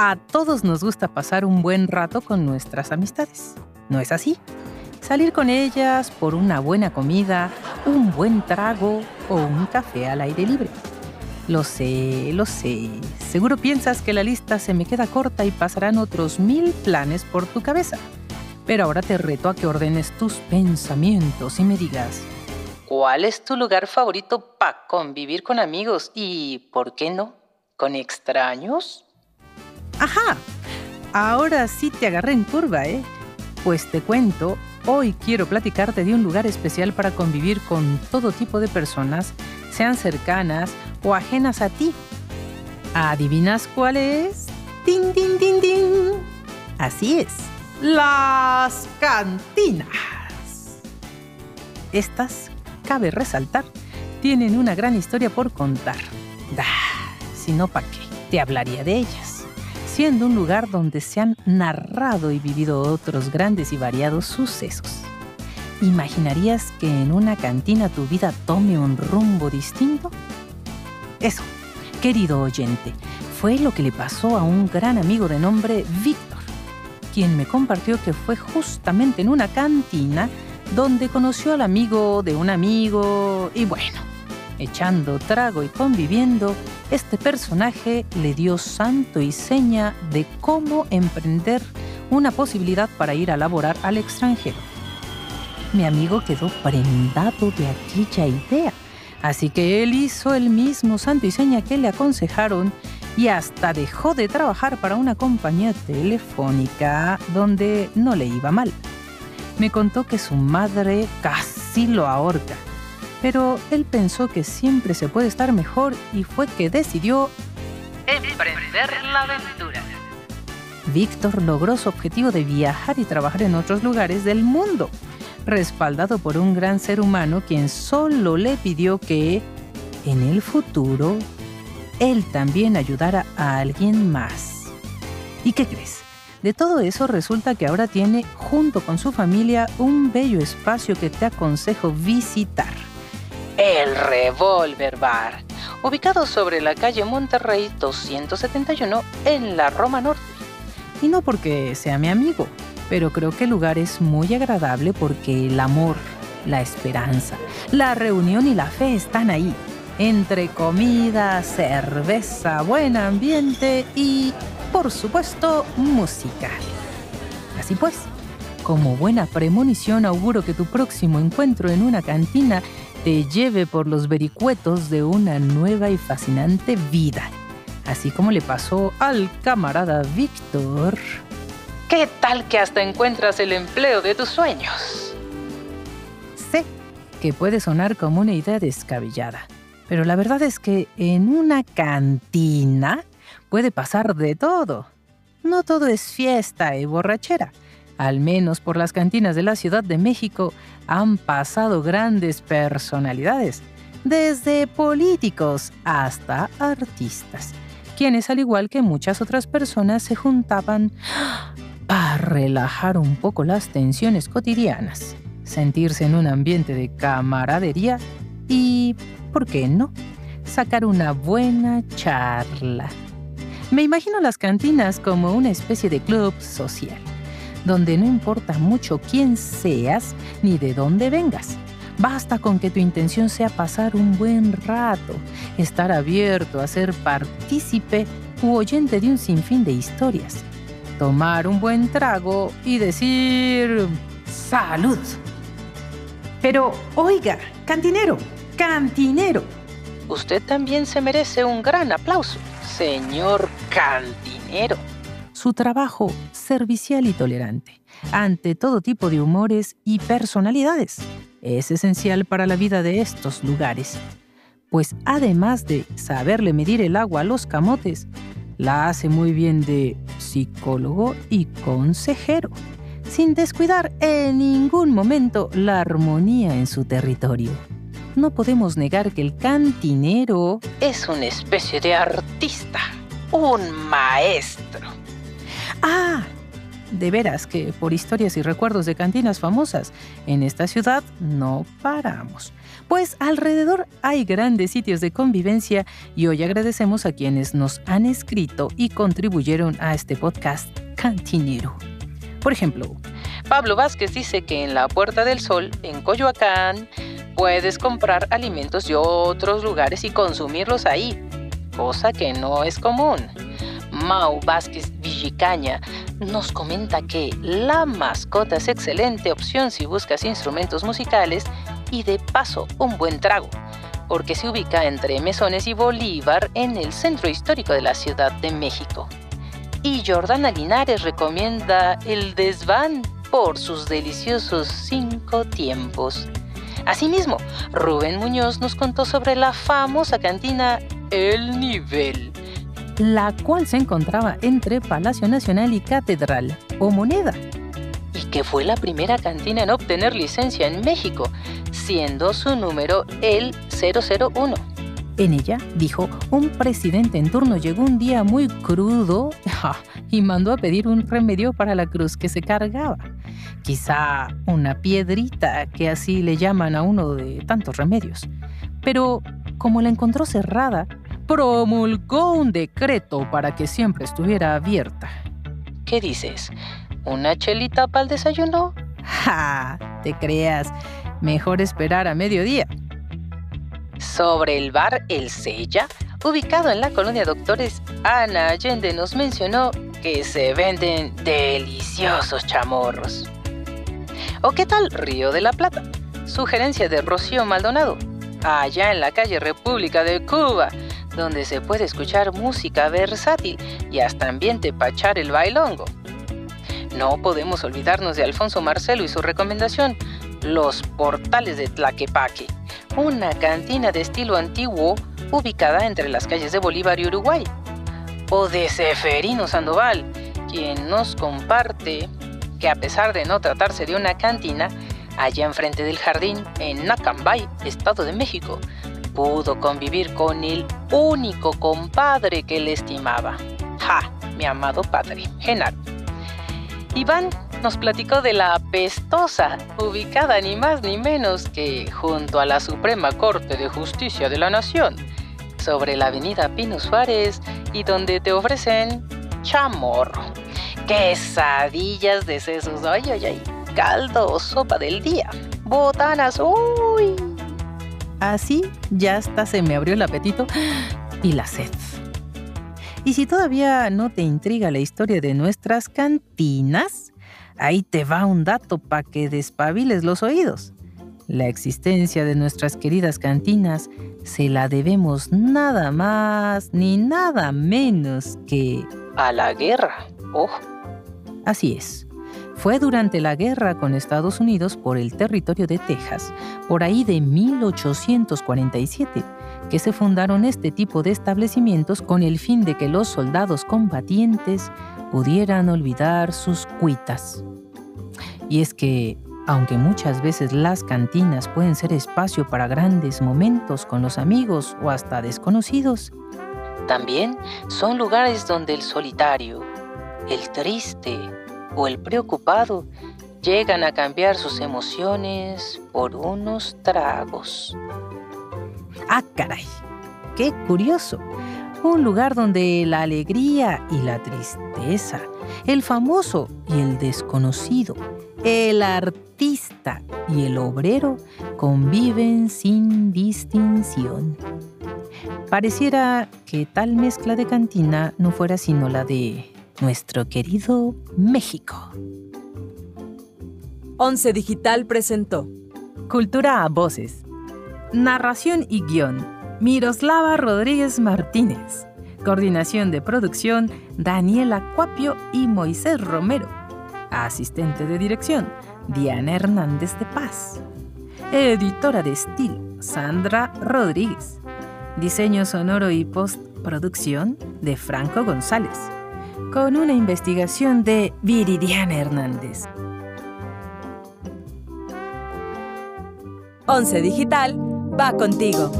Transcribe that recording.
A todos nos gusta pasar un buen rato con nuestras amistades. ¿No es así? Salir con ellas por una buena comida, un buen trago o un café al aire libre. Lo sé, lo sé. Seguro piensas que la lista se me queda corta y pasarán otros mil planes por tu cabeza. Pero ahora te reto a que ordenes tus pensamientos y me digas, ¿cuál es tu lugar favorito para convivir con amigos y, por qué no, con extraños? Ajá, ahora sí te agarré en curva, ¿eh? Pues te cuento, hoy quiero platicarte de un lugar especial para convivir con todo tipo de personas, sean cercanas o ajenas a ti. ¿Adivinas cuál es? ¡Din, din, din, din! Así es, las cantinas. Estas, cabe resaltar, tienen una gran historia por contar. Da, si no, ¿para qué? Te hablaría de ellas. Siendo un lugar donde se han narrado y vivido otros grandes y variados sucesos. ¿Imaginarías que en una cantina tu vida tome un rumbo distinto? Eso, querido oyente, fue lo que le pasó a un gran amigo de nombre Víctor, quien me compartió que fue justamente en una cantina donde conoció al amigo de un amigo y bueno, echando trago y conviviendo, este personaje le dio santo y seña de cómo emprender una posibilidad para ir a laborar al extranjero. Mi amigo quedó prendado de aquella idea Así que él hizo el mismo santo y seña que le aconsejaron y hasta dejó de trabajar para una compañía telefónica donde no le iba mal. Me contó que su madre casi lo ahorca, pero él pensó que siempre se puede estar mejor y fue que decidió emprender la aventura. Víctor logró su objetivo de viajar y trabajar en otros lugares del mundo respaldado por un gran ser humano quien solo le pidió que, en el futuro, él también ayudara a alguien más. ¿Y qué crees? De todo eso resulta que ahora tiene, junto con su familia, un bello espacio que te aconsejo visitar. El Revolver Bar, ubicado sobre la calle Monterrey 271 en la Roma Norte. Y no porque sea mi amigo, pero creo que el lugar es muy agradable porque el amor, la esperanza, la reunión y la fe están ahí. Entre comida, cerveza, buen ambiente y, por supuesto, música. Así pues, como buena premonición auguro que tu próximo encuentro en una cantina te lleve por los vericuetos de una nueva y fascinante vida, así como le pasó al camarada Víctor. ¿Qué tal que hasta encuentras el empleo de tus sueños? Sé que puede sonar como una idea descabellada, pero la verdad es que en una cantina puede pasar de todo. No todo es fiesta y borrachera. Al menos por las cantinas de la Ciudad de México han pasado grandes personalidades, desde políticos hasta artistas, quienes al igual que muchas otras personas se juntaban para relajar un poco las tensiones cotidianas, sentirse en un ambiente de camaradería y, ¿por qué no?, sacar una buena charla. Me imagino las cantinas como una especie de club social, donde no importa mucho quién seas ni de dónde vengas. Basta con que tu intención sea pasar un buen rato, estar abierto a ser partícipe u oyente de un sinfín de historias tomar un buen trago y decir salud. Pero oiga, cantinero, cantinero. Usted también se merece un gran aplauso, señor cantinero. Su trabajo servicial y tolerante, ante todo tipo de humores y personalidades, es esencial para la vida de estos lugares, pues además de saberle medir el agua a los camotes, la hace muy bien de psicólogo y consejero, sin descuidar en ningún momento la armonía en su territorio. No podemos negar que el cantinero es una especie de artista, un maestro. Ah, de veras que por historias y recuerdos de cantinas famosas, en esta ciudad no paramos. Pues alrededor hay grandes sitios de convivencia y hoy agradecemos a quienes nos han escrito y contribuyeron a este podcast cantinero. Por ejemplo, Pablo Vázquez dice que en la Puerta del Sol, en Coyoacán, puedes comprar alimentos de otros lugares y consumirlos ahí, cosa que no es común. Mau Vázquez Nos comenta que la mascota es excelente opción si buscas instrumentos musicales y de paso un buen trago, porque se ubica entre Mesones y Bolívar en el centro histórico de la Ciudad de México. Y Jordana Linares recomienda el desván por sus deliciosos cinco tiempos. Asimismo, Rubén Muñoz nos contó sobre la famosa cantina El Nivel, la cual se encontraba entre Palacio Nacional y Catedral, o Moneda, y que fue la primera cantina en obtener licencia en México, siendo su número el 001. En ella, dijo, un presidente en turno llegó un día muy crudo y mandó a pedir un remedio para la cruz que se cargaba. Quizá una piedrita, que así le llaman a uno de tantos remedios. Pero como la encontró cerrada, promulgó un decreto para que siempre estuviera abierta. ¿Qué dices? ¿Una chelita para el desayuno? ¡Ja! Te creas. Mejor esperar a mediodía. Sobre el bar El Sella, ubicado en la colonia Doctores, Ana Allende nos mencionó que se venden deliciosos chamorros. ¿O qué tal Río de la Plata? Sugerencia de Rocío Maldonado, allá en la calle República de Cuba, donde se puede escuchar música versátil y hasta ambiente pachar el bailongo. No podemos olvidarnos de Alfonso Marcelo y su recomendación, Los Portales de Tlaquepaque, una cantina de estilo antiguo ubicada entre las calles de Bolívar y Uruguay. O de Seferino Sandoval, quien nos comparte que a pesar de no tratarse de una cantina, allá enfrente del jardín, en Nacambay, Estado de México, pudo convivir con el único compadre que le estimaba. ¡Ja! Mi amado padre, Genaro. Iván nos platicó de la apestosa, ubicada ni más ni menos que junto a la Suprema Corte de Justicia de la Nación, sobre la avenida Pino Suárez y donde te ofrecen chamorro, quesadillas de sesos, ay, ay, ay, caldo o sopa del día, botanas, uy, Así ya hasta se me abrió el apetito y la sed. Y si todavía no te intriga la historia de nuestras cantinas, ahí te va un dato para que despabiles los oídos. La existencia de nuestras queridas cantinas se la debemos nada más ni nada menos que a la guerra. Ojo. Así es. Fue durante la guerra con Estados Unidos por el territorio de Texas, por ahí de 1847, que se fundaron este tipo de establecimientos con el fin de que los soldados combatientes pudieran olvidar sus cuitas. Y es que, aunque muchas veces las cantinas pueden ser espacio para grandes momentos con los amigos o hasta desconocidos, también son lugares donde el solitario, el triste, o el preocupado llegan a cambiar sus emociones por unos tragos. ¡Ah, caray! ¡Qué curioso! Un lugar donde la alegría y la tristeza, el famoso y el desconocido, el artista y el obrero conviven sin distinción. Pareciera que tal mezcla de cantina no fuera sino la de nuestro querido México. Once Digital presentó Cultura a Voces. Narración y guion. Miroslava Rodríguez Martínez. Coordinación de producción. Daniela Cuapio y Moisés Romero. Asistente de dirección. Diana Hernández de Paz. Editora de estilo. Sandra Rodríguez. Diseño sonoro y postproducción de Franco González con una investigación de Viridiana Hernández. Once Digital va contigo.